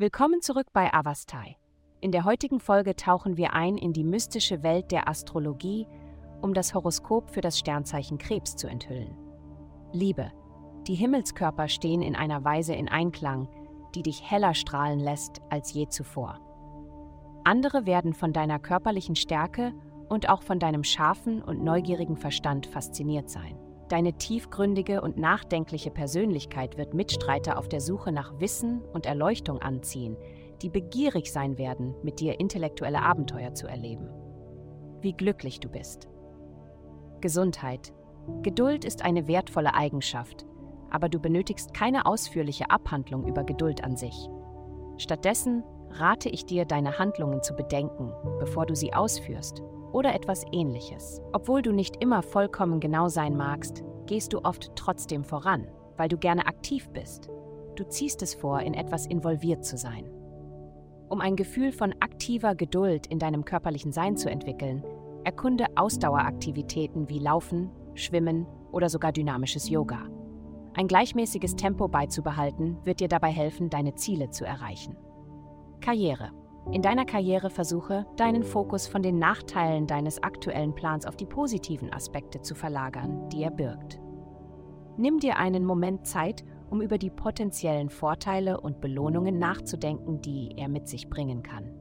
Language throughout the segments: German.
Willkommen zurück bei Avastai. In der heutigen Folge tauchen wir ein in die mystische Welt der Astrologie, um das Horoskop für das Sternzeichen Krebs zu enthüllen. Liebe. Die Himmelskörper stehen in einer Weise in Einklang, die dich heller strahlen lässt als je zuvor. Andere werden von deiner körperlichen Stärke und auch von deinem scharfen und neugierigen Verstand fasziniert sein. Deine tiefgründige und nachdenkliche Persönlichkeit wird Mitstreiter auf der Suche nach Wissen und Erleuchtung anziehen, die begierig sein werden, mit dir intellektuelle Abenteuer zu erleben. Wie glücklich du bist. Gesundheit. Geduld ist eine wertvolle Eigenschaft, aber du benötigst keine ausführliche Abhandlung über Geduld an sich. Stattdessen rate ich dir, deine Handlungen zu bedenken, bevor du sie ausführst oder etwas ähnliches. Obwohl du nicht immer vollkommen genau sein magst, gehst du oft trotzdem voran, weil du gerne aktiv bist. Du ziehst es vor, in etwas involviert zu sein. Um ein Gefühl von aktiver Geduld in deinem körperlichen Sein zu entwickeln, erkunde Ausdaueraktivitäten wie Laufen, Schwimmen oder sogar dynamisches Yoga. Ein gleichmäßiges Tempo beizubehalten wird dir dabei helfen, deine Ziele zu erreichen. Karriere. In deiner Karriere versuche, deinen Fokus von den Nachteilen deines aktuellen Plans auf die positiven Aspekte zu verlagern, die er birgt. Nimm dir einen Moment Zeit, um über die potenziellen Vorteile und Belohnungen nachzudenken, die er mit sich bringen kann.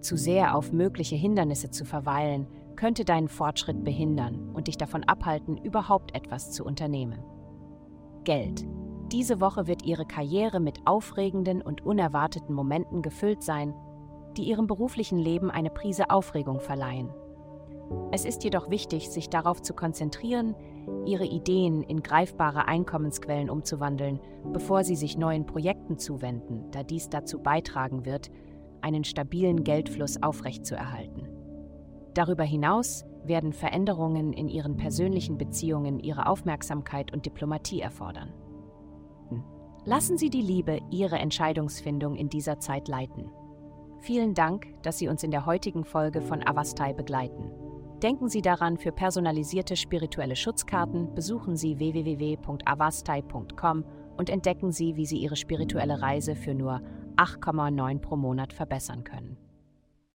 Zu sehr auf mögliche Hindernisse zu verweilen, könnte deinen Fortschritt behindern und dich davon abhalten, überhaupt etwas zu unternehmen. Geld. Diese Woche wird Ihre Karriere mit aufregenden und unerwarteten Momenten gefüllt sein, die ihrem beruflichen Leben eine Prise Aufregung verleihen. Es ist jedoch wichtig, sich darauf zu konzentrieren, ihre Ideen in greifbare Einkommensquellen umzuwandeln, bevor sie sich neuen Projekten zuwenden, da dies dazu beitragen wird, einen stabilen Geldfluss aufrechtzuerhalten. Darüber hinaus werden Veränderungen in ihren persönlichen Beziehungen ihre Aufmerksamkeit und Diplomatie erfordern. Lassen Sie die Liebe Ihre Entscheidungsfindung in dieser Zeit leiten. Vielen Dank, dass Sie uns in der heutigen Folge von Avastai begleiten. Denken Sie daran, für personalisierte spirituelle Schutzkarten besuchen Sie www.avastai.com und entdecken Sie, wie Sie Ihre spirituelle Reise für nur 8,9 pro Monat verbessern können.